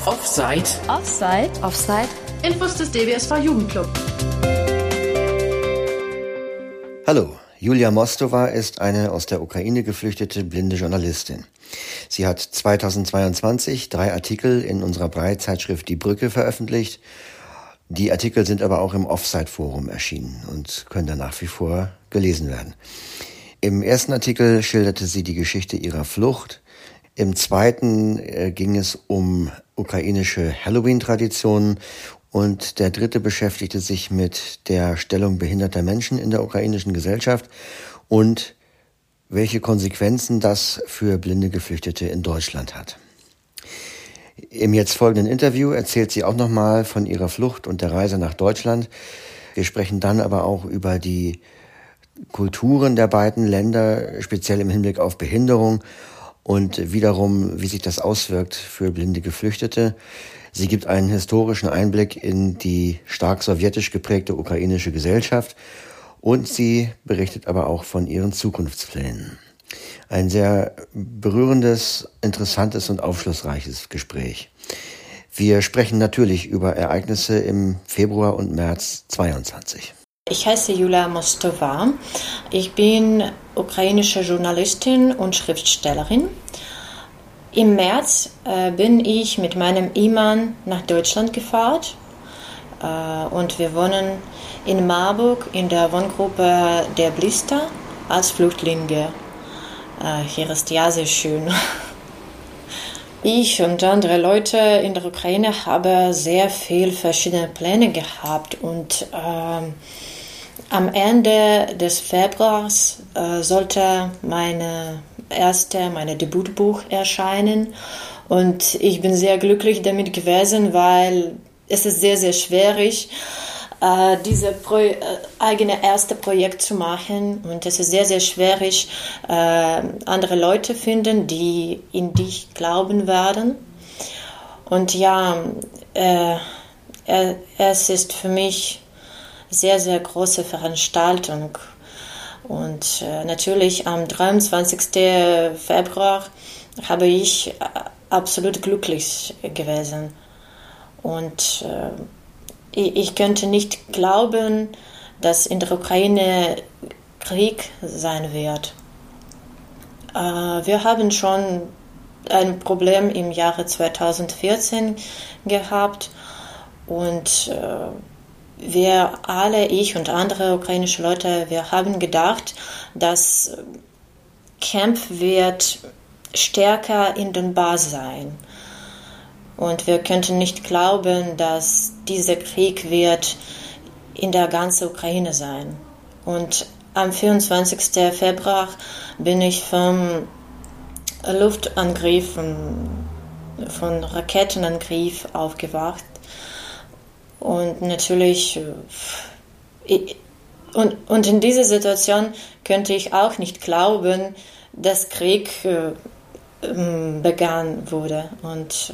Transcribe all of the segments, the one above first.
auf Offside. Offside. Offside. Infos des DWSV Jugendclub. Hallo, Julia Mostova ist eine aus der Ukraine geflüchtete blinde Journalistin. Sie hat 2022 drei Artikel in unserer Breitzeitschrift Die Brücke veröffentlicht. Die Artikel sind aber auch im Offside-Forum erschienen und können da nach wie vor gelesen werden. Im ersten Artikel schilderte sie die Geschichte ihrer Flucht. Im zweiten äh, ging es um ukrainische Halloween-Traditionen und der dritte beschäftigte sich mit der Stellung behinderter Menschen in der ukrainischen Gesellschaft und welche Konsequenzen das für blinde Geflüchtete in Deutschland hat. Im jetzt folgenden Interview erzählt sie auch nochmal von ihrer Flucht und der Reise nach Deutschland. Wir sprechen dann aber auch über die Kulturen der beiden Länder, speziell im Hinblick auf Behinderung und wiederum, wie sich das auswirkt für blinde Geflüchtete. Sie gibt einen historischen Einblick in die stark sowjetisch geprägte ukrainische Gesellschaft und sie berichtet aber auch von ihren Zukunftsplänen. Ein sehr berührendes, interessantes und aufschlussreiches Gespräch. Wir sprechen natürlich über Ereignisse im Februar und März 22. Ich heiße Julia Mostova. Ich bin ukrainische Journalistin und Schriftstellerin. Im März äh, bin ich mit meinem Ehemann nach Deutschland gefahren äh, und wir wohnen in Marburg in der Wohngruppe der Blister als Flüchtlinge. Äh, hier ist ja sehr schön. Ich und andere Leute in der Ukraine haben sehr viele verschiedene Pläne gehabt und äh, am Ende des Februars äh, sollte meine erste, meine Debütbuch erscheinen und ich bin sehr glücklich damit gewesen, weil es ist sehr, sehr schwierig, äh, dieses äh, eigene erste Projekt zu machen und es ist sehr, sehr schwierig, äh, andere Leute finden, die in dich glauben werden. Und ja, äh, es ist für mich sehr, sehr große Veranstaltung. Und äh, natürlich am 23. Februar habe ich äh, absolut glücklich gewesen. Und äh, ich, könnte nicht glauben, dass in der Ukraine Krieg sein wird. Wir haben schon ein Problem im Jahre 2014 gehabt und wir alle, ich und andere ukrainische Leute, wir haben gedacht, dass Kampf wird stärker in Donbass sein. Und wir könnten nicht glauben, dass dieser Krieg wird in der ganzen Ukraine sein. Und am 24. Februar bin ich vom Luftangriff, von Raketenangriff aufgewacht und natürlich, äh, und, und in dieser Situation könnte ich auch nicht glauben, dass Krieg äh, ähm, begann wurde. Und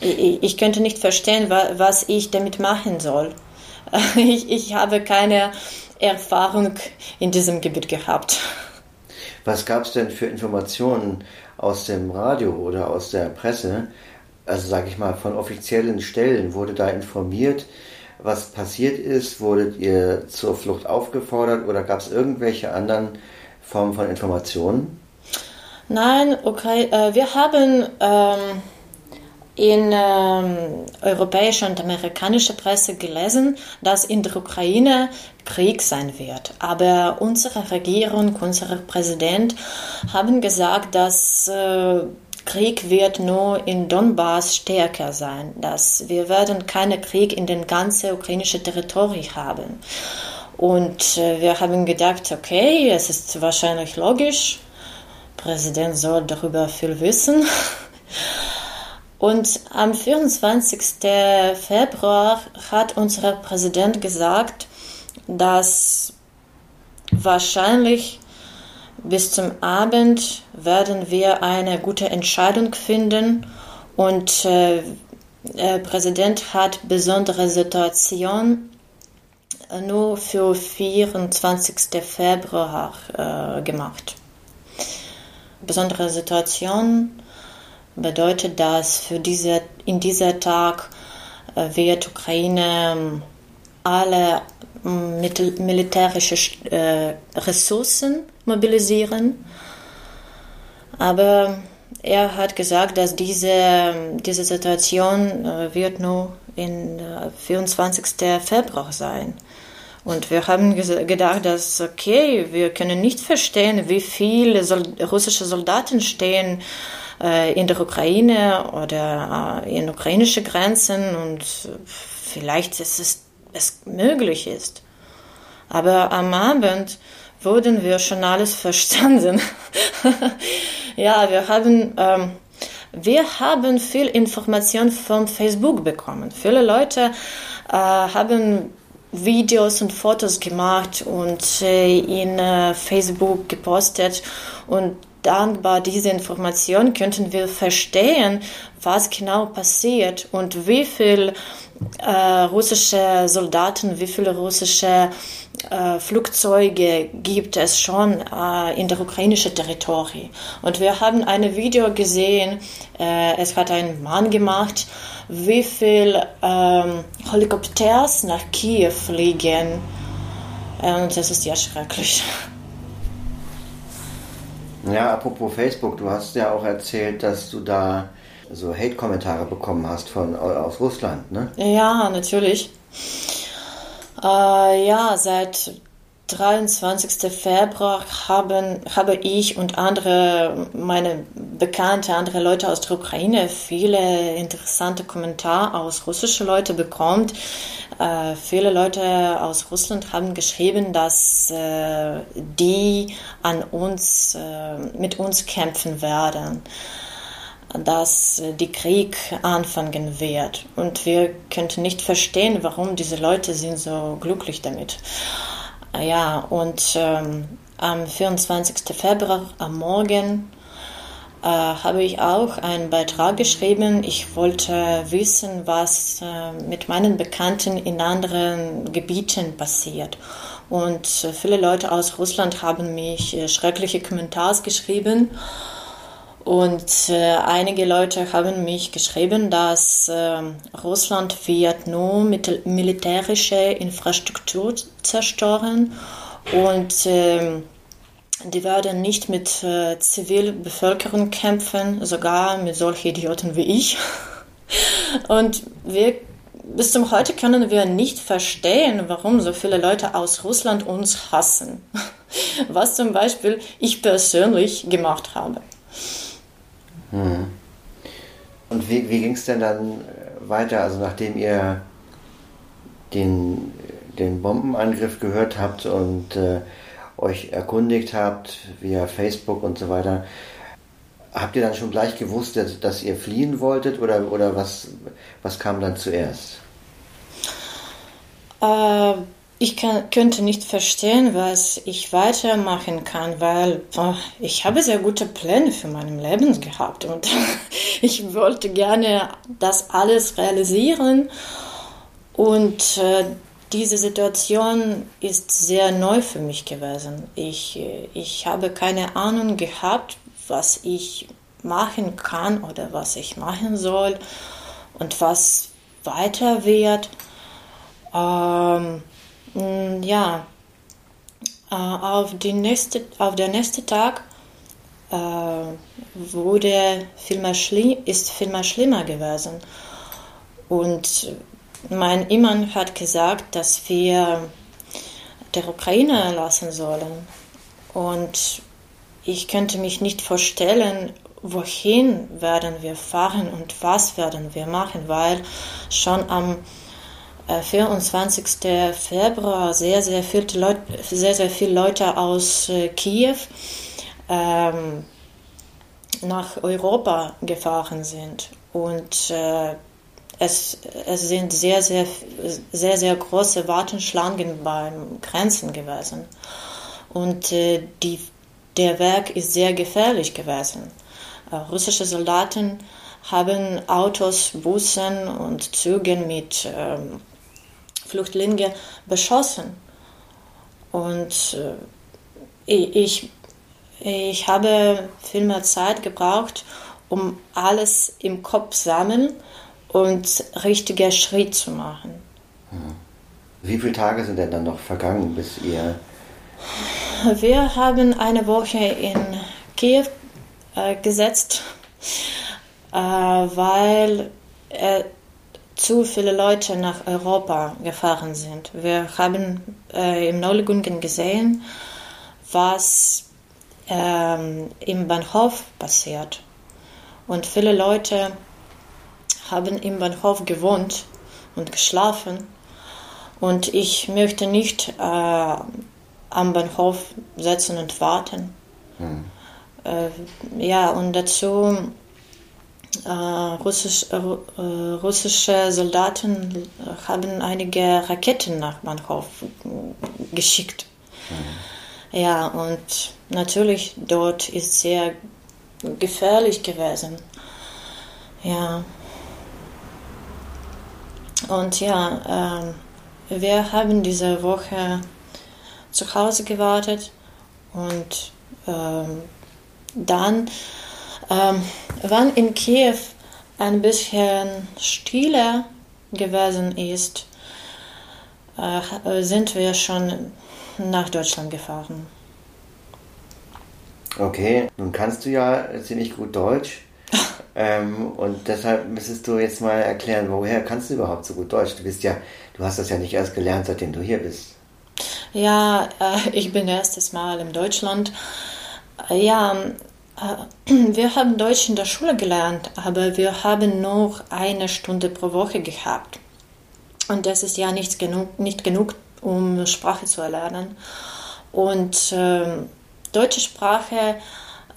äh, ich, könnte nicht verstehen, was ich damit machen soll. Ich, ich habe keine Erfahrung in diesem Gebiet gehabt. Was gab es denn für Informationen aus dem Radio oder aus der Presse, also sage ich mal, von offiziellen Stellen wurde da informiert, was passiert ist? Wurdet ihr zur Flucht aufgefordert oder gab es irgendwelche anderen Formen von Informationen? Nein, okay. Äh, wir haben ähm, in ähm, europäischer und amerikanischer Presse gelesen, dass in der Ukraine Krieg sein wird. Aber unsere Regierung, unser Präsident haben gesagt, dass äh, Krieg wird nur in Donbass stärker sein. Dass wir werden keinen Krieg in den ganzen ukrainischen Territorium haben. Und äh, wir haben gedacht, okay, es ist wahrscheinlich logisch. Der Präsident soll darüber viel wissen. Und am 24. Februar hat unser Präsident gesagt, dass wahrscheinlich bis zum Abend werden wir eine gute Entscheidung finden und äh, der Präsident hat besondere Situation nur für 24. Februar äh, gemacht. Besondere Situation bedeutet das für diese, in dieser Tag äh, wird Ukraine ähm, alle militärische äh, Ressourcen mobilisieren. Aber er hat gesagt, dass diese, diese Situation äh, wird nur in 24. Februar sein. Und wir haben gedacht, dass okay, wir können nicht verstehen, wie viele Sol russische Soldaten stehen äh, in der Ukraine oder äh, in ukrainische Grenzen und vielleicht ist es, es möglich ist. Aber am Abend wurden wir schon alles verstanden. ja, wir haben ähm, wir haben viel Information von Facebook bekommen. Viele Leute äh, haben Videos und Fotos gemacht und äh, in äh, Facebook gepostet und dankbar dieser Information könnten wir verstehen, was genau passiert und wie viel äh, russische Soldaten, wie viele russische äh, Flugzeuge gibt es schon äh, in der ukrainischen Territorie. Und wir haben ein Video gesehen, äh, es hat ein Mann gemacht, wie viel ähm, Helikopters nach Kiew fliegen. Und das ist ja schrecklich. Ja, apropos Facebook, du hast ja auch erzählt, dass du da so Hate-Kommentare bekommen hast von aus Russland, ne? Ja, natürlich. Äh, ja, seit 23. Februar haben, habe ich und andere, meine Bekannte, andere Leute aus der Ukraine viele interessante Kommentare aus russischen Leuten bekommen. Äh, viele Leute aus Russland haben geschrieben, dass äh, die an uns, äh, mit uns kämpfen werden dass die Krieg anfangen wird. Und wir könnten nicht verstehen, warum diese Leute sind so glücklich damit. Ja, und ähm, am 24. Februar am Morgen äh, habe ich auch einen Beitrag geschrieben. Ich wollte wissen, was äh, mit meinen Bekannten in anderen Gebieten passiert. Und äh, viele Leute aus Russland haben mich äh, schreckliche Kommentare geschrieben. Und äh, einige Leute haben mich geschrieben, dass äh, Russland wird nur mit militärische Infrastruktur zerstören und äh, die werden nicht mit äh, Zivilbevölkerung kämpfen, sogar mit solchen Idioten wie ich. Und wir bis zum heute können wir nicht verstehen, warum so viele Leute aus Russland uns hassen. Was zum Beispiel ich persönlich gemacht habe. Mhm. Und wie, wie ging es denn dann äh, weiter? Also nachdem ihr den, den Bombenangriff gehört habt und äh, euch erkundigt habt via Facebook und so weiter, habt ihr dann schon gleich gewusst, dass, dass ihr fliehen wolltet oder, oder was, was kam dann zuerst? Äh, ich kann, könnte nicht verstehen, was ich weitermachen kann, weil oh, ich habe sehr gute Pläne für mein Leben gehabt und ich wollte gerne das alles realisieren und äh, diese Situation ist sehr neu für mich gewesen. Ich, ich habe keine Ahnung gehabt, was ich machen kann oder was ich machen soll und was weiter wird. Ähm, ja, äh, auf, die nächste, auf der nächste Tag äh, wurde viel mehr ist viel schlimmer gewesen. Und mein Imam hat gesagt, dass wir der Ukraine lassen sollen. Und ich könnte mich nicht vorstellen, wohin werden wir fahren und was werden wir machen, weil schon am 24. Äh, Februar sehr, sehr viele Leute, sehr, sehr viele Leute aus äh, Kiew ähm, nach Europa gefahren sind. Und äh, es, es sind sehr, sehr, sehr, sehr große Wartenschlangen beim Grenzen gewesen. Und äh, die, der Weg ist sehr gefährlich gewesen. Äh, russische Soldaten haben Autos, Bussen und Züge mit ähm, Flüchtlinge beschossen. Und äh, ich, ich habe viel mehr Zeit gebraucht, um alles im Kopf sammeln und richtiger Schritt zu machen. Wie viele Tage sind denn dann noch vergangen, bis ihr... Wir haben eine Woche in Kiew äh, gesetzt, äh, weil äh, zu viele Leute nach Europa gefahren sind. Wir haben äh, im Neulegungen gesehen, was ähm, im Bahnhof passiert. Und viele Leute haben im Bahnhof gewohnt und geschlafen. Und ich möchte nicht äh, am Bahnhof sitzen und warten. Hm. Äh, ja, und dazu Russisch, äh, russische Soldaten haben einige Raketen nach Bahnhof geschickt. Hm. Ja, und natürlich dort ist sehr gefährlich gewesen. Ja. Und ja, äh, wir haben diese Woche zu Hause gewartet und ähm, dann, ähm, wann in Kiew ein bisschen stiller gewesen ist, äh, sind wir schon nach Deutschland gefahren. Okay, nun kannst du ja ziemlich gut Deutsch. ähm, und deshalb müsstest du jetzt mal erklären, woher kannst du überhaupt so gut Deutsch? Du bist ja, du hast das ja nicht erst gelernt, seitdem du hier bist. Ja, äh, ich bin erstes Mal in Deutschland. Äh, ja, wir haben Deutsch in der Schule gelernt, aber wir haben nur eine Stunde pro Woche gehabt. Und das ist ja nicht genug, nicht genug um Sprache zu erlernen. Und äh, deutsche Sprache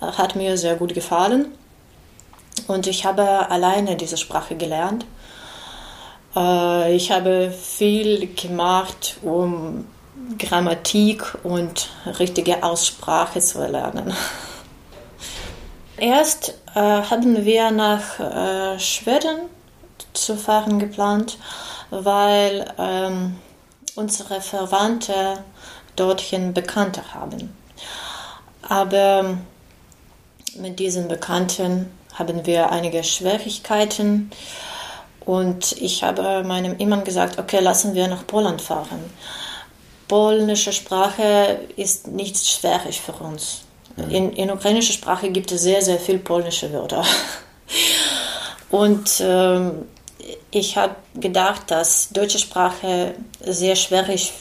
äh, hat mir sehr gut gefallen. Und ich habe alleine diese Sprache gelernt. Äh, ich habe viel gemacht, um Grammatik und richtige Aussprache zu erlernen. Erst äh, haben wir nach äh, Schweden zu fahren geplant, weil ähm, unsere Verwandte dorthin Bekannte haben. Aber mit diesen Bekannten haben wir einige Schwierigkeiten und ich habe meinem Ehemann gesagt, okay, lassen wir nach Polen fahren. Polnische Sprache ist nicht schwierig für uns. In, in ukrainischer Sprache gibt es sehr, sehr viele polnische Wörter. Und ähm, ich habe gedacht, dass deutsche Sprache sehr schwierig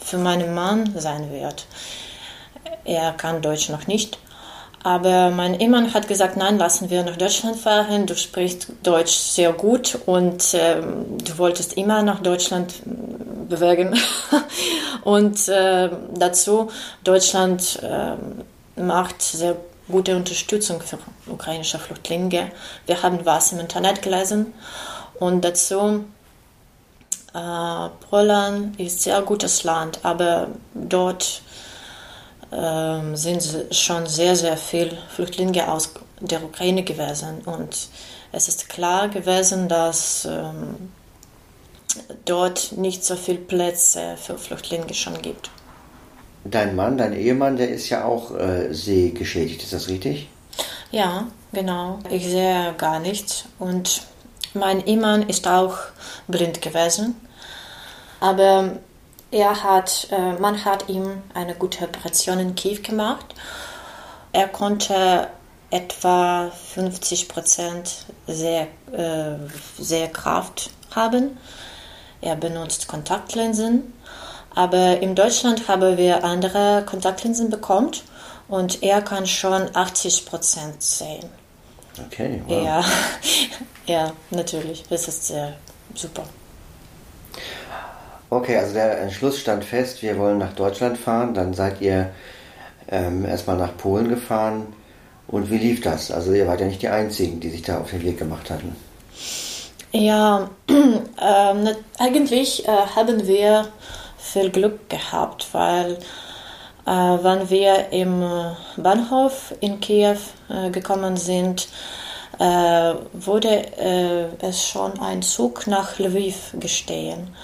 für meinen Mann sein wird. Er kann Deutsch noch nicht. Aber mein Ehemann hat gesagt, nein, lassen wir nach Deutschland fahren. Du sprichst Deutsch sehr gut und äh, du wolltest immer nach Deutschland bewegen. und äh, dazu, Deutschland äh, macht sehr gute Unterstützung für ukrainische Flüchtlinge. Wir haben was im Internet gelesen und dazu, äh, Polen ist ein sehr gutes Land, aber dort äh, sind schon sehr, sehr viele Flüchtlinge aus der Ukraine gewesen. Und es ist klar gewesen, dass ähm, dort nicht so viele Plätze für Flüchtlinge schon gibt. Dein Mann, dein Ehemann, der ist ja auch äh, sehgeschädigt, ist das richtig? Ja, genau. Ich sehe gar nichts und mein Ehemann ist auch blind gewesen. Aber er hat, äh, man hat ihm eine gute Operation in Kiew gemacht. Er konnte etwa 50 Prozent sehr, äh, sehr Kraft haben. Er benutzt Kontaktlinsen. Aber in Deutschland haben wir andere Kontaktlinsen bekommen und er kann schon 80 Prozent sehen. Okay, wow. Ja, ja, natürlich. Das ist sehr super. Okay, also der Entschluss stand fest, wir wollen nach Deutschland fahren. Dann seid ihr ähm, erstmal nach Polen gefahren. Und wie lief das? Also ihr wart ja nicht die Einzigen, die sich da auf den Weg gemacht hatten. Ja, äh, eigentlich äh, haben wir viel Glück gehabt, weil äh, wenn wir im Bahnhof in Kiew äh, gekommen sind, äh, wurde äh, es schon ein Zug nach Lviv gestehen.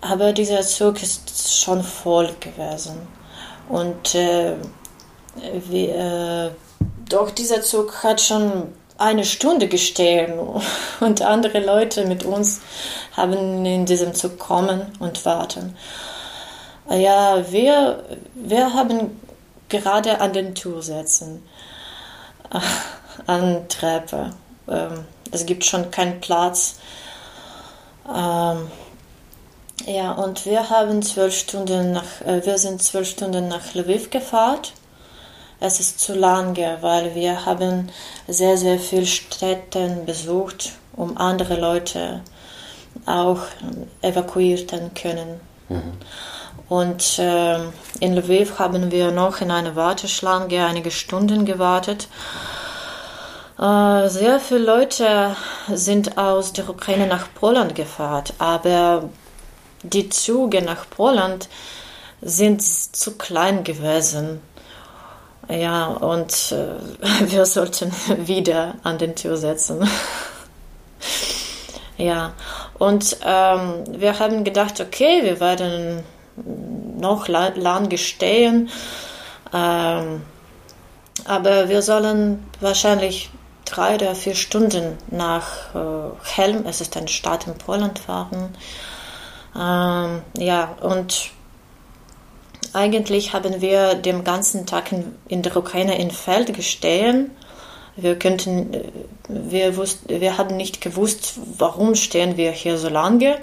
Aber dieser Zug ist schon voll gewesen. Und äh, wie, äh, doch dieser Zug hat schon eine Stunde gestehen und andere Leute mit uns haben in diesem Zug kommen und warten. Ja, wir, wir haben gerade an den Tür sitzen, an Treppe. Ähm, es gibt schon keinen Platz. Ähm, ja, und wir haben zwölf Stunden nach, äh, wir sind zwölf Stunden nach Lviv gefahren. Es ist zu lange, weil wir haben sehr, sehr viele Städte besucht, um andere Leute auch evakuieren können. Mhm. Und äh, in Lviv haben wir noch in einer Warteschlange einige Stunden gewartet. Äh, sehr viele Leute sind aus der Ukraine nach Polen gefahren, aber die Züge nach Polen sind zu klein gewesen. Ja, und äh, wir sollten wieder an den Tür setzen. ja, und ähm, wir haben gedacht, okay, wir werden noch lange stehen, ähm, aber wir sollen wahrscheinlich drei oder vier Stunden nach äh, Helm, es ist eine Stadt in Polen, fahren. Ähm, ja, und eigentlich haben wir den ganzen Tag in, in der Ukraine in Feld gestehen. Wir könnten, äh, wir, wussten, wir haben nicht gewusst, warum stehen wir hier so lange,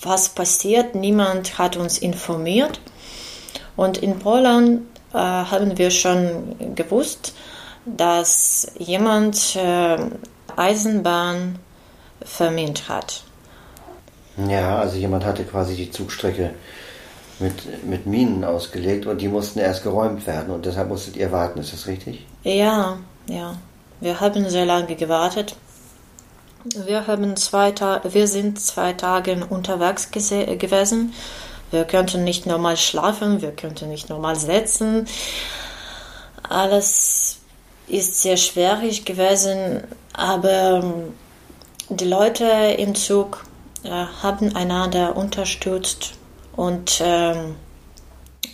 was passiert. Niemand hat uns informiert. Und in Polen äh, haben wir schon gewusst, dass jemand äh, Eisenbahn vermint hat. Ja, also jemand hatte quasi die Zugstrecke mit, mit Minen ausgelegt und die mussten erst geräumt werden und deshalb musstet ihr warten, ist das richtig? Ja, ja. Wir haben sehr lange gewartet. Wir, haben zwei wir sind zwei Tage unterwegs gewesen. Wir könnten nicht normal schlafen, wir könnten nicht normal sitzen. Alles ist sehr schwierig gewesen, aber die Leute im Zug äh, haben einander unterstützt und ähm,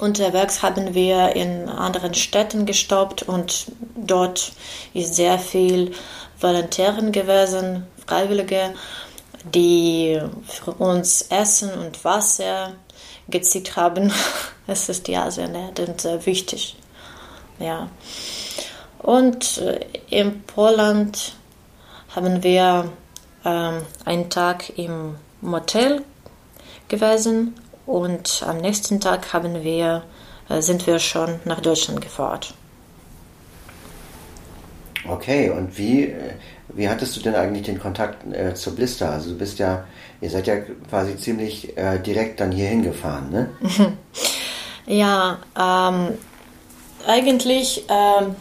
unterwegs haben wir in anderen Städten gestoppt und dort ist sehr viel Volontären gewesen, Freiwillige, die für uns Essen und Wasser gezieht haben. Es ist ja sehr nett und sehr wichtig. Ja. Und äh, in Poland haben wir ähm, einen Tag im Motel gewesen und am nächsten Tag haben wir, äh, sind wir schon nach Deutschland gefahren. Okay, und wie, äh, wie hattest du denn eigentlich den Kontakt äh, zur Blister? Also du bist ja, ihr seid ja quasi ziemlich äh, direkt dann hier hingefahren, ne? ja, ähm, eigentlich ähm,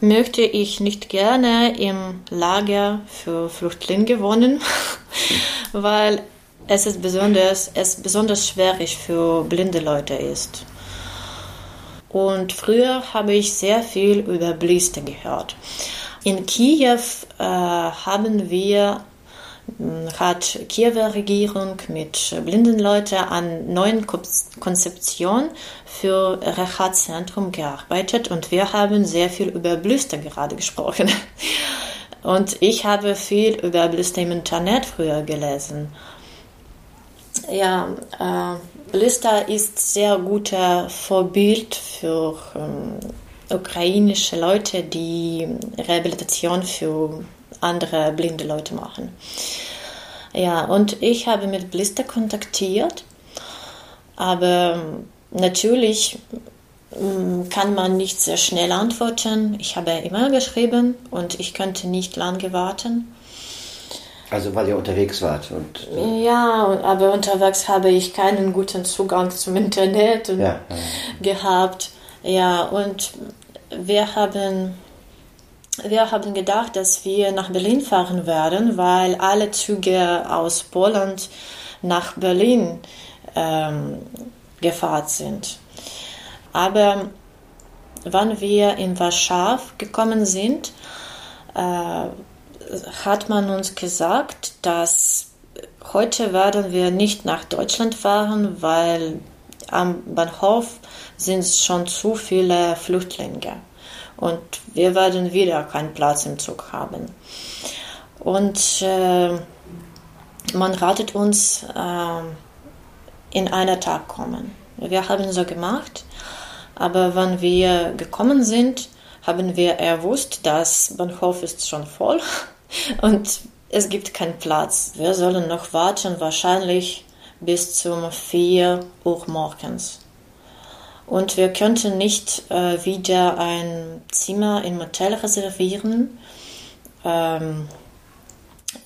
möchte ich nicht gerne im Lager für Flüchtlinge wohnen, weil es ist besonders, es besonders schwierig für blinde Leute ist. Und früher habe ich sehr viel über Bliste gehört. In Kiew äh, haben wir hat Kiewer Regierung mit blinden Leuten an neuen Konzeptionen für Reha-Zentrum gearbeitet und wir haben sehr viel über Blüster gerade gesprochen. Und ich habe viel über Blüster im Internet früher gelesen. Ja, äh, Blister ist sehr guter Vorbild für ähm, ukrainische Leute, die Rehabilitation für andere blinde Leute machen. Ja, und ich habe mit Blister kontaktiert, aber ähm, natürlich ähm, kann man nicht sehr schnell antworten. Ich habe immer geschrieben und ich könnte nicht lange warten. Also weil ihr unterwegs wart und äh ja, aber unterwegs habe ich keinen guten Zugang zum Internet ja, ja. gehabt. Ja, und wir haben wir haben gedacht, dass wir nach Berlin fahren werden, weil alle Züge aus Polen nach Berlin ähm, gefahren sind. Aber wann wir in Warschau gekommen sind, äh, hat man uns gesagt, dass heute werden wir nicht nach Deutschland fahren, weil am Bahnhof sind schon zu viele Flüchtlinge. und wir werden wieder keinen Platz im Zug haben. Und äh, man ratet uns, äh, in einer Tag kommen. Wir haben so gemacht, aber wenn wir gekommen sind, haben wir gewusst, dass Bahnhof ist schon voll und es gibt keinen Platz. Wir sollen noch warten, wahrscheinlich bis zum 4 Uhr morgens. Und wir könnten nicht äh, wieder ein Zimmer im Hotel reservieren. Ähm,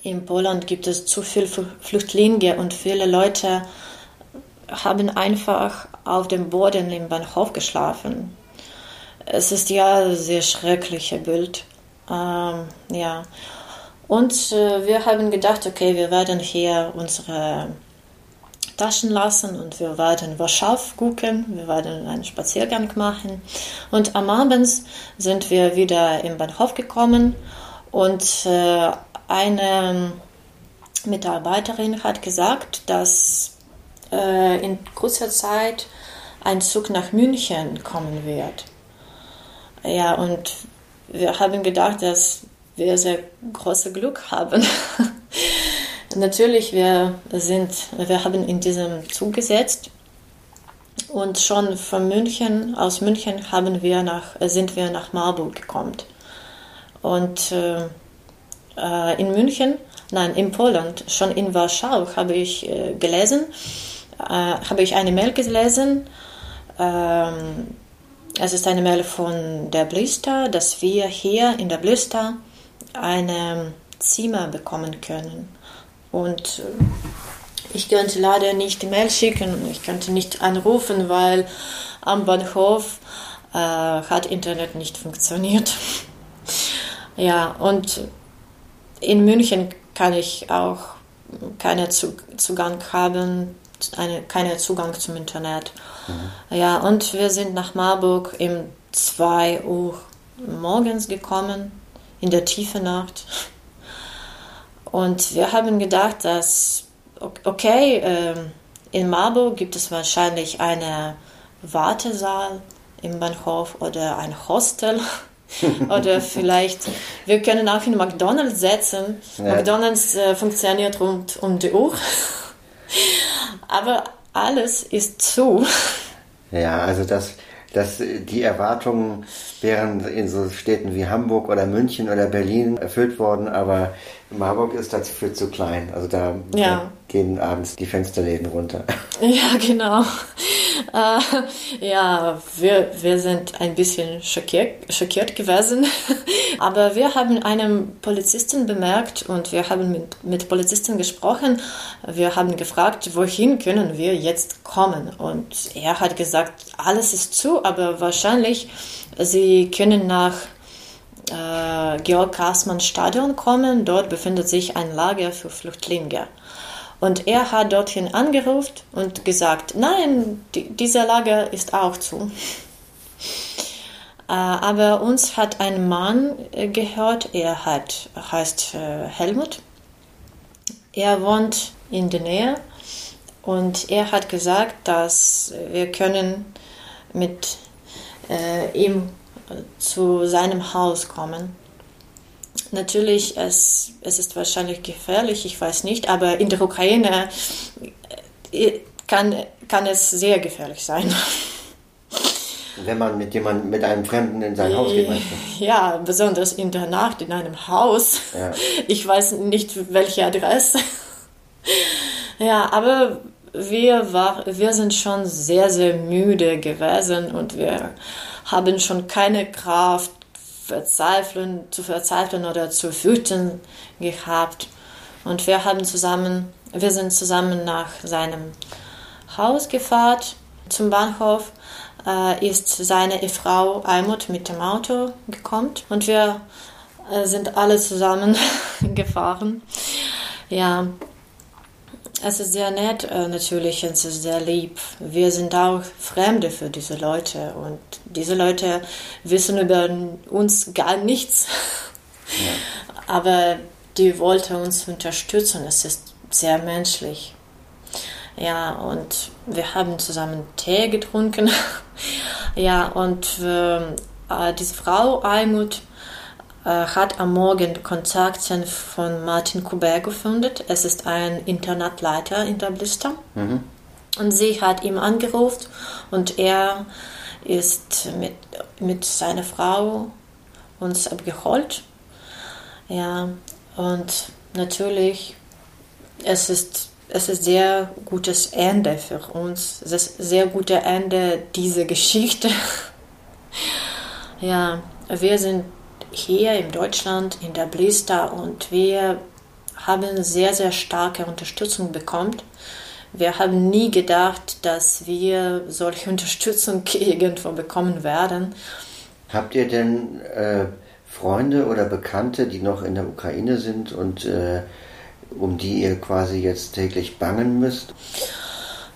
in Polen gibt es zu viele Flüchtlinge und viele Leute haben einfach auf dem Boden im Bahnhof geschlafen. Es ist ja ein sehr schreckliches Bild. Ähm, ja. Und äh, wir haben gedacht, okay, wir werden hier unsere Taschen lassen und wir werden Warschau gucken, wir werden einen Spaziergang machen. Und am Abend sind wir wieder im Bahnhof gekommen und äh, eine Mitarbeiterin hat gesagt, dass äh, in kurzer Zeit ein Zug nach München kommen wird. Ja, und wir haben gedacht, dass wir sehr große Glück haben. Natürlich, wir sind, wir haben in diesem Zug gesetzt und schon von München, aus München haben wir nach, sind wir nach Marburg gekommen. Und äh, äh in München, nein, in Polen, schon in Warschau habe ich äh, gelesen, äh, habe ich eine Mail gelesen. Ähm, es ist eine Mail von der Blister, dass wir hier in der Blister ein Zimmer bekommen können. Und äh, ich könnte leider nicht die Mail schicken, ich könnte nicht anrufen, weil am Bahnhof äh, hat Internet nicht funktioniert. ja, und in München kann ich auch keinen Zugang haben, eine, keinen Zugang zum Internet. Mhm. Ja, und wir sind nach Marburg um 2 Uhr morgens gekommen, in der tiefen Nacht. Und wir haben gedacht, dass, okay, äh, in Marburg gibt es wahrscheinlich einen Wartesaal im Bahnhof oder ein Hostel. oder vielleicht, wir können auch in McDonalds setzen. Ja. McDonalds äh, funktioniert rund um die Uhr. Aber alles ist zu. Ja, also das, dass die Erwartungen wären in so Städten wie Hamburg oder München oder Berlin erfüllt worden, aber Marburg ist dafür zu klein. Also da, ja. da gehen abends die Fensterläden runter. Ja, genau. Äh, ja, wir, wir sind ein bisschen schockiert, schockiert gewesen. Aber wir haben einen Polizisten bemerkt und wir haben mit, mit Polizisten gesprochen. Wir haben gefragt, wohin können wir jetzt kommen? Und er hat gesagt, alles ist zu, aber wahrscheinlich sie können nach äh, Georg Kassmann Stadion kommen. Dort befindet sich ein Lager für Flüchtlinge. Und er hat dorthin angerufen und gesagt, nein, die, dieser Lager ist auch zu. Äh, aber uns hat ein Mann äh, gehört, er hat, heißt äh, Helmut. Er wohnt in der Nähe und er hat gesagt, dass wir können mit äh, ihm zu seinem Haus kommen. Natürlich, es, es ist wahrscheinlich gefährlich, ich weiß nicht, aber in der Ukraine äh, kann, kann es sehr gefährlich sein. Wenn man mit jemandem, mit einem Fremden in sein Haus geht, möchte. Ja, besonders in der Nacht in einem Haus. Ja. Ich weiß nicht, welche Adresse. Ja, aber wir, war, wir sind schon sehr, sehr müde gewesen und wir haben schon keine Kraft verzweifeln, zu verzweifeln oder zu wüten gehabt. Und wir haben zusammen, wir sind zusammen nach seinem Haus gefahren zum Bahnhof. Äh, ist seine Frau Almut mit dem Auto gekommen und wir äh, sind alle zusammen gefahren. Ja, es ist sehr nett äh, natürlich, es ist sehr lieb. Wir sind auch Fremde für diese Leute und diese Leute wissen über uns gar nichts. Ja. Aber die wollten uns unterstützen. Es ist sehr menschlich. Ja, und wir haben zusammen Tee getrunken. ja, und äh, äh, diese Frau Almut hat am Morgen Kontakte von Martin Kubert gefunden. Es ist ein Internatleiter in der Blister. Mhm. Und sie hat ihm angerufen und er ist mit, mit seiner Frau uns abgeholt. Ja, und natürlich, es ist, es ist sehr gutes Ende für uns. Es ist sehr gutes Ende dieser Geschichte. ja, wir sind hier in Deutschland, in der Blista und wir haben sehr, sehr starke Unterstützung bekommen. Wir haben nie gedacht, dass wir solche Unterstützung irgendwo bekommen werden. Habt ihr denn äh, Freunde oder Bekannte, die noch in der Ukraine sind und äh, um die ihr quasi jetzt täglich bangen müsst?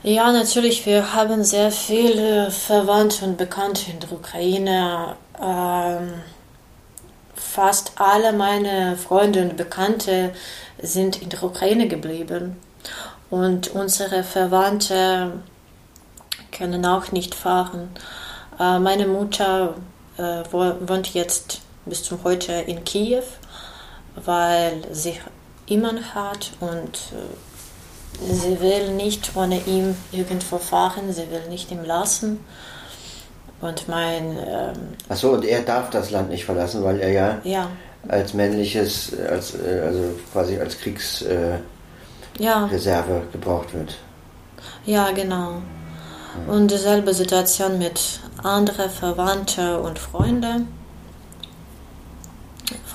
Ja, natürlich. Wir haben sehr viele Verwandte und Bekannte in der Ukraine. Ähm, fast alle meine Freunde und Bekannte sind in der Ukraine geblieben. Und unsere Verwandte können auch nicht fahren. Äh, meine Mutter äh, wohnt jetzt bis zum heute in Kiew, weil sie Iman hat und äh, sie will nicht ohne ihn irgendwo fahren, sie will nicht ihm lassen. Und mein. Ähm, Achso, und er darf das Land nicht verlassen, weil er ja, ja. als männliches, als, also quasi als Kriegsreserve äh, ja. gebraucht wird. Ja, genau. Und dieselbe Situation mit anderen Verwandten und Freunden.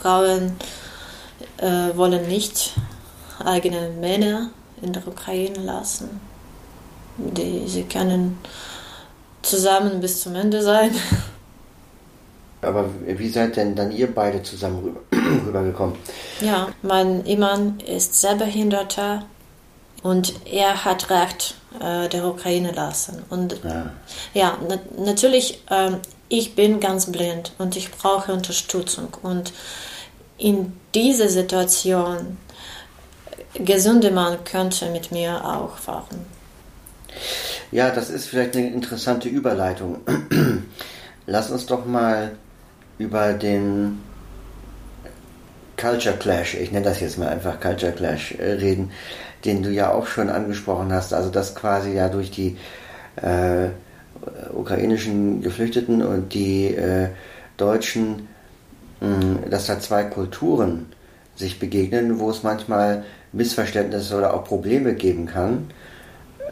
Frauen äh, wollen nicht eigene Männer in der Ukraine lassen. Die, sie können zusammen bis zum Ende sein. Aber wie seid denn dann ihr beide zusammen rüber, rübergekommen? Ja, mein Ehemann ist sehr behinderter und er hat Recht äh, der Ukraine lassen. Und ja, ja na natürlich, äh, ich bin ganz blind und ich brauche Unterstützung. Und in dieser Situation, gesunde Mann könnte mit mir auch fahren. Ja, das ist vielleicht eine interessante Überleitung. Lass uns doch mal über den Culture Clash, ich nenne das jetzt mal einfach Culture Clash, äh, reden den du ja auch schon angesprochen hast, also dass quasi ja durch die äh, ukrainischen Geflüchteten und die äh, Deutschen, mh, dass da zwei Kulturen sich begegnen, wo es manchmal Missverständnisse oder auch Probleme geben kann,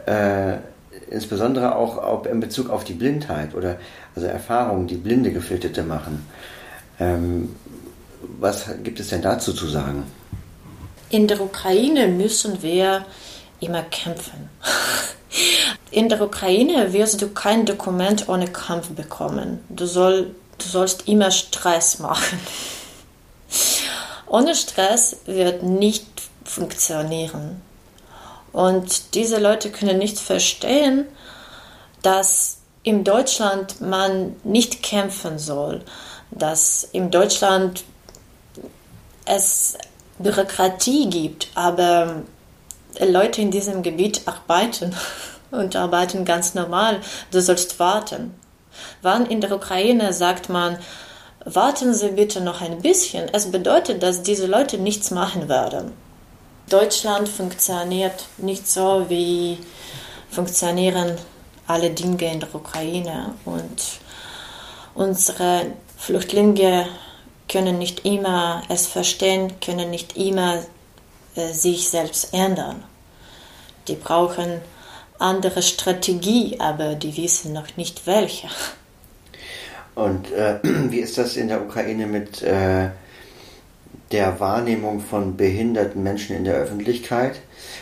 äh, insbesondere auch in Bezug auf die Blindheit oder also Erfahrungen, die blinde Geflüchtete machen. Ähm, was gibt es denn dazu zu sagen? In der Ukraine müssen wir immer kämpfen. In der Ukraine wirst du kein Dokument ohne Kampf bekommen. Du, soll, du sollst immer Stress machen. Ohne Stress wird nicht funktionieren. Und diese Leute können nicht verstehen, dass in Deutschland man nicht kämpfen soll, dass in Deutschland es Bürokratie gibt, aber Leute in diesem Gebiet arbeiten und arbeiten ganz normal. Du sollst warten. Wann in der Ukraine sagt man, warten Sie bitte noch ein bisschen. Es bedeutet, dass diese Leute nichts machen werden. Deutschland funktioniert nicht so, wie funktionieren alle Dinge in der Ukraine. Und unsere Flüchtlinge können nicht immer es verstehen, können nicht immer äh, sich selbst ändern. Die brauchen andere Strategie, aber die wissen noch nicht welche. Und äh, wie ist das in der Ukraine mit äh, der Wahrnehmung von behinderten Menschen in der Öffentlichkeit?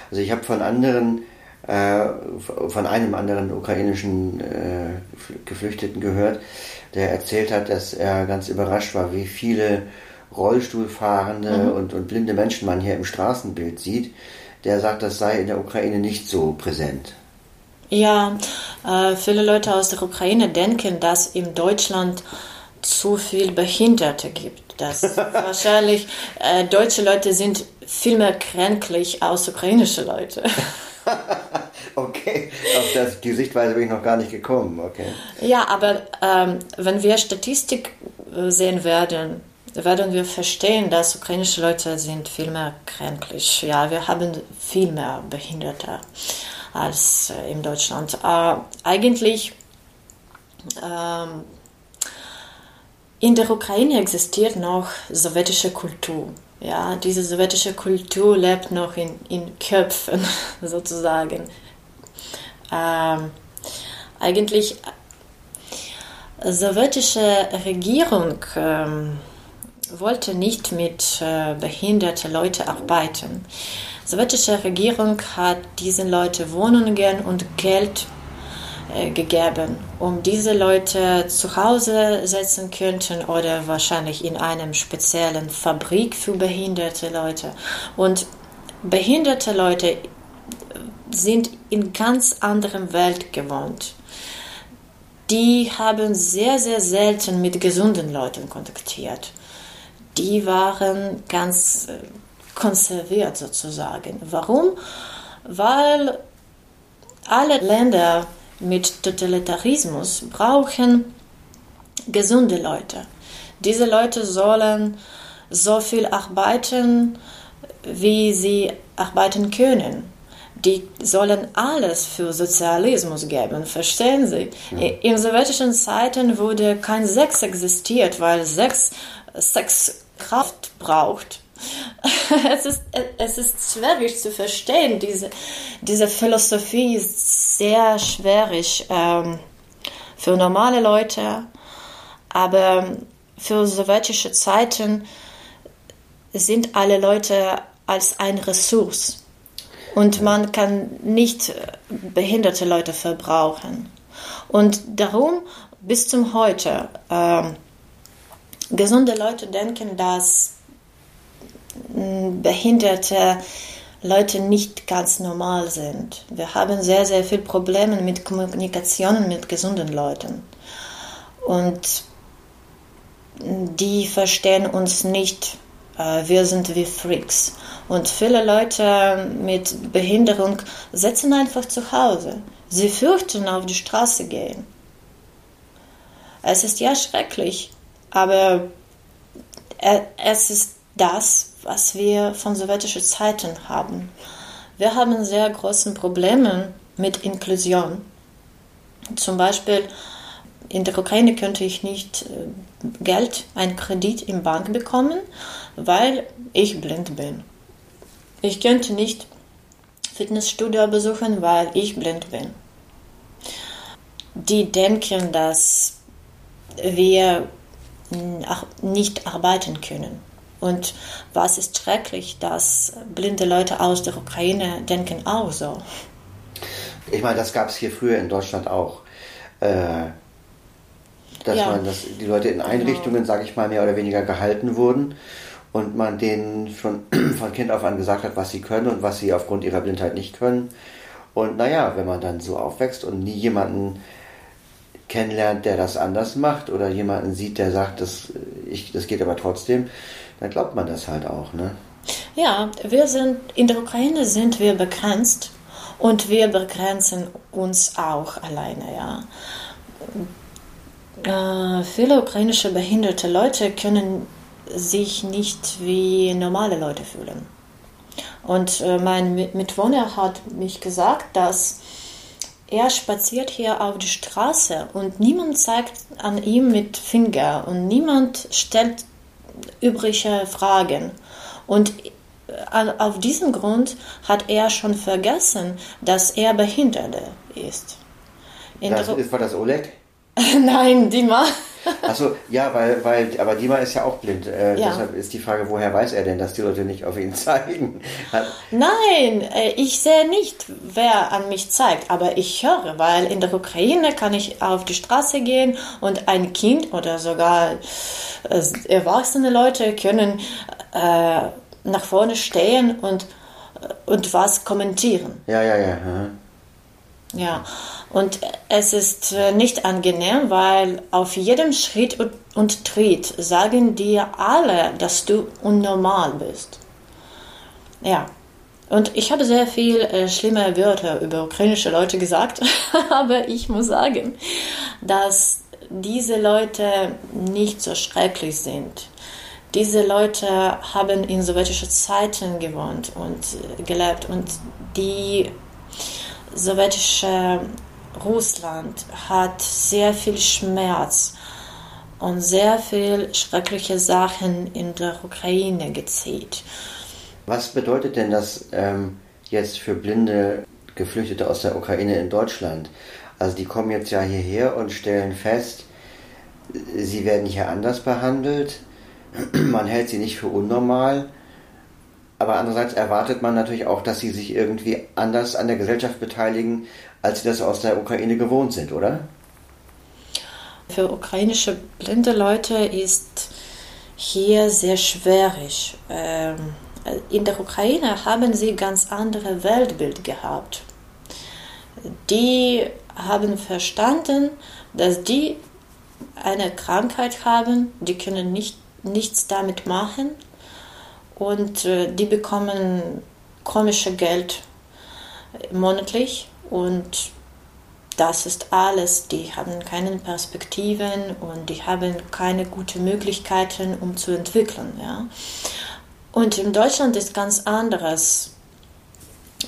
Also ich habe von anderen, äh, von einem anderen ukrainischen äh, Geflüchteten gehört, der erzählt hat, dass er ganz überrascht war, wie viele Rollstuhlfahrende mhm. und, und blinde Menschen man hier im Straßenbild sieht. Der sagt, das sei in der Ukraine nicht so präsent. Ja, äh, viele Leute aus der Ukraine denken, dass in Deutschland zu viel Behinderte gibt. Dass wahrscheinlich äh, deutsche Leute sind viel mehr kränklich als ukrainische Leute. okay. okay, auf das, die Sichtweise bin ich noch gar nicht gekommen. Okay. Ja, aber ähm, wenn wir Statistik äh, sehen werden, werden wir verstehen, dass ukrainische Leute sind viel mehr kränklich. Ja, wir haben viel mehr Behinderte als äh, in Deutschland. Äh, eigentlich ähm, in der Ukraine existiert noch sowjetische Kultur. Ja, diese sowjetische Kultur lebt noch in, in Köpfen sozusagen. Ähm, eigentlich äh, sowjetische Regierung ähm, wollte nicht mit äh, behinderten Leuten arbeiten. Die sowjetische Regierung hat diesen Leuten Wohnungen und Geld äh, gegeben, um diese Leute zu Hause setzen könnten oder wahrscheinlich in einem speziellen Fabrik für behinderte Leute. Und behinderte Leute sind in ganz anderem Welt gewohnt. Die haben sehr, sehr selten mit gesunden Leuten kontaktiert. Die waren ganz äh, konserviert sozusagen. Warum? Weil alle Länder mit Totalitarismus brauchen gesunde Leute. Diese Leute sollen so viel arbeiten, wie sie arbeiten können. Die sollen alles für Sozialismus geben, verstehen Sie? Ja. In sowjetischen Zeiten wurde kein Sex existiert, weil Sex Sex Kraft braucht. es, ist, es ist schwierig zu verstehen. Diese, diese Philosophie ist sehr schwierig ähm, für normale Leute, aber für sowjetische Zeiten sind alle Leute als ein Ressource. Und man kann nicht behinderte Leute verbrauchen. Und darum bis zum heute äh, gesunde Leute denken, dass behinderte Leute nicht ganz normal sind. Wir haben sehr, sehr viele Probleme mit Kommunikation mit gesunden Leuten. Und die verstehen uns nicht. Äh, wir sind wie Freaks. Und viele Leute mit Behinderung sitzen einfach zu Hause. Sie fürchten auf die Straße gehen. Es ist ja schrecklich, aber es ist das, was wir von sowjetischen Zeiten haben. Wir haben sehr große Probleme mit Inklusion. Zum Beispiel in der Ukraine könnte ich nicht äh, Geld, einen Kredit im Bank bekommen, weil ich blind bin. Ich könnte nicht Fitnessstudio besuchen, weil ich blind bin. Die denken, dass wir nicht arbeiten können. Und was ist schrecklich, dass blinde Leute aus der Ukraine denken auch so. Ich meine, das gab es hier früher in Deutschland auch. Äh, dass ja. man, dass die Leute in Einrichtungen, genau. sage ich mal, mehr oder weniger gehalten wurden und man denen schon von Kind auf an gesagt hat, was sie können und was sie aufgrund ihrer Blindheit nicht können. Und naja, wenn man dann so aufwächst und nie jemanden kennenlernt, der das anders macht oder jemanden sieht, der sagt, das, ich, das geht aber trotzdem, dann glaubt man das halt auch, ne? Ja, wir sind, in der Ukraine sind wir begrenzt und wir begrenzen uns auch alleine, ja. Äh, viele ukrainische behinderte Leute können sich nicht wie normale Leute fühlen. Und äh, mein Mitwohner hat mich gesagt, dass er spaziert hier auf die Straße und niemand zeigt an ihm mit Finger und niemand stellt übrige Fragen. Und äh, auf diesem Grund hat er schon vergessen, dass er Behinderte ist. In das, ist, war das Oleg? Nein, Dima. Achso, ja, weil, weil, aber Dima ist ja auch blind. Äh, ja. Deshalb ist die Frage, woher weiß er denn, dass die Leute nicht auf ihn zeigen? Nein, äh, ich sehe nicht, wer an mich zeigt, aber ich höre, weil in der Ukraine kann ich auf die Straße gehen und ein Kind oder sogar äh, erwachsene Leute können äh, nach vorne stehen und, und was kommentieren. Ja, ja, ja. Aha. Ja, und es ist äh, nicht angenehm, weil auf jedem Schritt und Tritt sagen dir alle, dass du unnormal bist. Ja, Und ich habe sehr viel äh, schlimme Wörter über ukrainische Leute gesagt, aber ich muss sagen, dass diese Leute nicht so schrecklich sind. Diese Leute haben in sowjetischen Zeiten gewohnt und äh, gelebt und die sowjetische Russland hat sehr viel Schmerz und sehr viel schreckliche Sachen in der Ukraine gezählt. Was bedeutet denn das ähm, jetzt für blinde Geflüchtete aus der Ukraine in Deutschland? Also die kommen jetzt ja hierher und stellen fest, sie werden hier anders behandelt, man hält sie nicht für unnormal, aber andererseits erwartet man natürlich auch, dass sie sich irgendwie anders an der Gesellschaft beteiligen, als sie das aus der Ukraine gewohnt sind, oder? Für ukrainische blinde Leute ist hier sehr schwierig. Ähm, in der Ukraine haben sie ganz andere Weltbild gehabt. Die haben verstanden, dass die eine Krankheit haben, die können nicht, nichts damit machen und äh, die bekommen komische Geld monatlich und das ist alles. Die haben keine Perspektiven und die haben keine guten Möglichkeiten, um zu entwickeln. Ja. Und in Deutschland ist ganz anderes.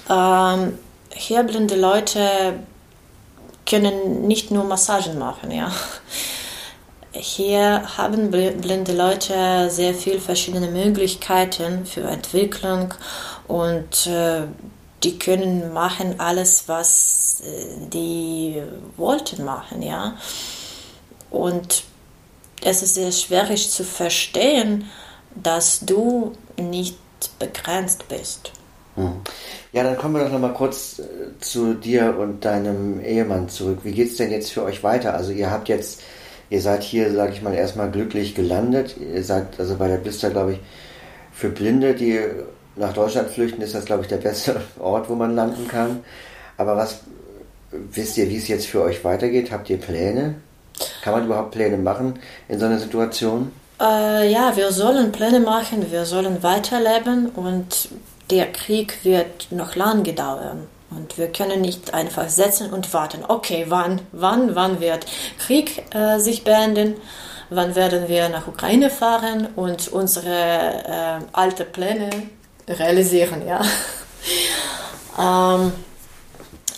Ähm, hier blinde Leute können nicht nur Massagen machen, ja. Hier haben blinde Leute sehr viele verschiedene Möglichkeiten für Entwicklung und äh, die können machen alles, was äh, die wollten machen, ja. Und es ist sehr schwierig zu verstehen, dass du nicht begrenzt bist. Hm. Ja, dann kommen wir doch noch mal kurz äh, zu dir und deinem Ehemann zurück. Wie geht es denn jetzt für euch weiter? Also ihr habt jetzt, ihr seid hier, sage ich mal, erstmal glücklich gelandet. Ihr seid also bei der Blister, glaube ich, für Blinde, die nach Deutschland flüchten, ist das, glaube ich, der beste Ort, wo man landen kann. Aber was wisst ihr, wie es jetzt für euch weitergeht? Habt ihr Pläne? Kann man überhaupt Pläne machen in so einer Situation? Äh, ja, wir sollen Pläne machen, wir sollen weiterleben und der Krieg wird noch lange dauern. Und wir können nicht einfach setzen und warten. Okay, wann, wann, wann wird Krieg äh, sich beenden? Wann werden wir nach Ukraine fahren und unsere äh, alten Pläne realisieren, ja. ähm,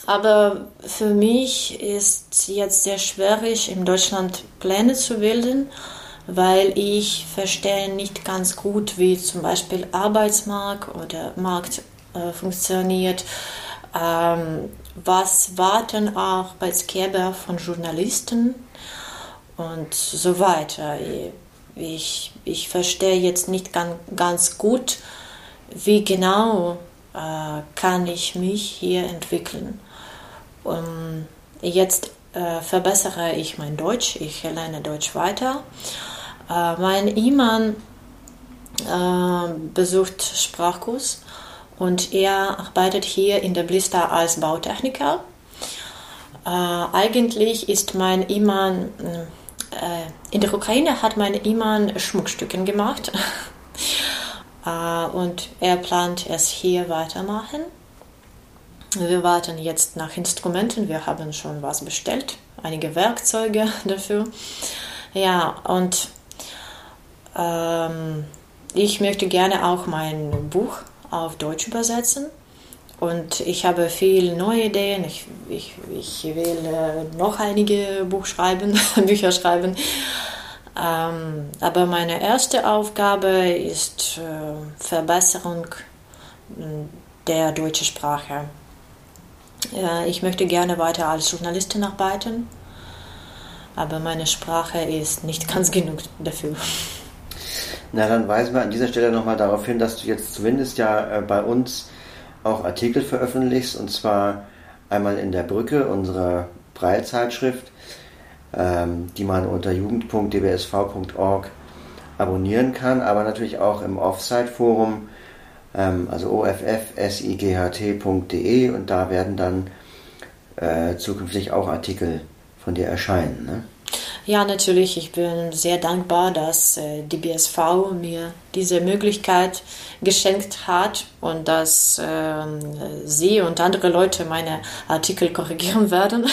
aber für mich ist jetzt sehr schwierig, in Deutschland Pläne zu bilden, weil ich verstehe nicht ganz gut, wie zum Beispiel Arbeitsmarkt oder Markt äh, funktioniert. Ähm, was warten Arbeitsgeber von Journalisten und so weiter. Ich, ich verstehe jetzt nicht ganz, ganz gut, wie genau äh, kann ich mich hier entwickeln. Um, jetzt äh, verbessere ich mein Deutsch, ich lerne Deutsch weiter. Äh, mein Iman äh, besucht Sprachkurs und er arbeitet hier in der Blister als Bautechniker. Äh, eigentlich ist mein Iman, äh, in der Ukraine hat mein Iman Schmuckstücken gemacht. Äh, und er plant es hier weitermachen. Wir warten jetzt nach Instrumenten. Wir haben schon was bestellt, einige Werkzeuge dafür. Ja, und ähm, ich möchte gerne auch mein Buch auf Deutsch übersetzen. Und ich habe viele neue Ideen. Ich, ich, ich will äh, noch einige Buch schreiben, Bücher schreiben. Ähm, aber meine erste Aufgabe ist äh, Verbesserung der deutschen Sprache. Äh, ich möchte gerne weiter als Journalistin arbeiten, aber meine Sprache ist nicht ganz genug dafür. Na, dann weisen wir an dieser Stelle nochmal darauf hin, dass du jetzt zumindest ja äh, bei uns auch Artikel veröffentlichst, und zwar einmal in der Brücke unserer Breitzeitschrift ähm, die man unter jugend.dbsv.org abonnieren kann, aber natürlich auch im Offsite-Forum, ähm, also offsight.de und da werden dann äh, zukünftig auch Artikel von dir erscheinen. Ne? Ja, natürlich. Ich bin sehr dankbar, dass äh, die BSV mir diese Möglichkeit geschenkt hat und dass äh, Sie und andere Leute meine Artikel korrigieren werden.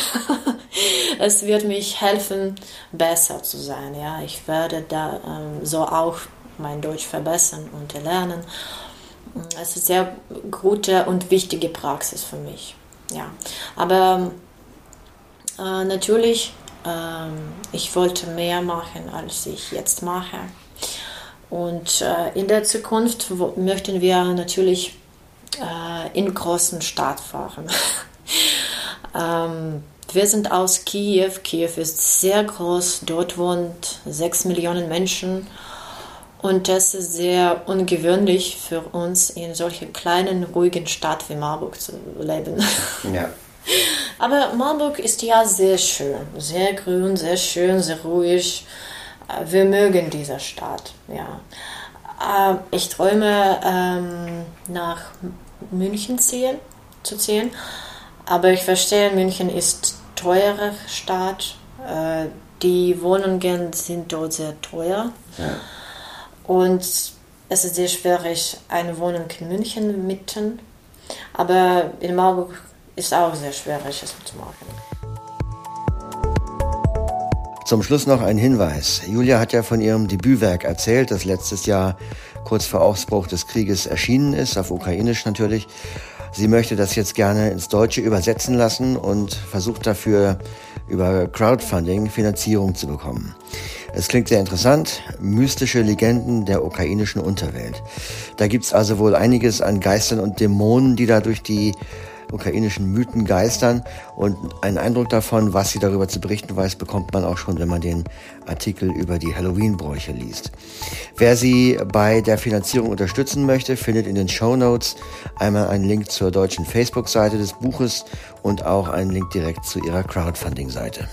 es wird mich helfen, besser zu sein. Ja, ich werde da äh, so auch mein Deutsch verbessern und lernen. Es ist sehr gute und wichtige Praxis für mich. Ja, aber äh, natürlich ähm, ich wollte mehr machen, als ich jetzt mache. Und äh, in der Zukunft möchten wir natürlich äh, in großen Stadt fahren. ähm, wir sind aus Kiew. Kiew ist sehr groß. Dort wohnt sechs Millionen Menschen. Und das ist sehr ungewöhnlich für uns, in solchen kleinen, ruhigen Stadt wie Marburg zu leben. Ja. Aber Marburg ist ja sehr schön, sehr grün, sehr schön, sehr ruhig. Wir mögen diese Stadt, ja. Äh, ich träume ähm, nach München ziehen, zu ziehen, aber ich verstehe, München ist teure Stadt. Äh, die Wohnungen sind dort sehr teuer. Ja. Und es ist sehr schwierig, eine Wohnung in München mitten. Aber in Marburg ist auch sehr schwierig, es zu machen. Zum Schluss noch ein Hinweis. Julia hat ja von ihrem Debütwerk erzählt, das letztes Jahr kurz vor Ausbruch des Krieges erschienen ist, auf Ukrainisch natürlich. Sie möchte das jetzt gerne ins Deutsche übersetzen lassen und versucht dafür über Crowdfunding Finanzierung zu bekommen. Es klingt sehr interessant. Mystische Legenden der ukrainischen Unterwelt. Da gibt's also wohl einiges an Geistern und Dämonen, die da durch die ukrainischen Mythen geistern. Und einen Eindruck davon, was sie darüber zu berichten weiß, bekommt man auch schon, wenn man den Artikel über die Halloween-Bräuche liest. Wer sie bei der Finanzierung unterstützen möchte, findet in den Show Notes einmal einen Link zur deutschen Facebook-Seite des Buches und auch einen Link direkt zu ihrer Crowdfunding-Seite.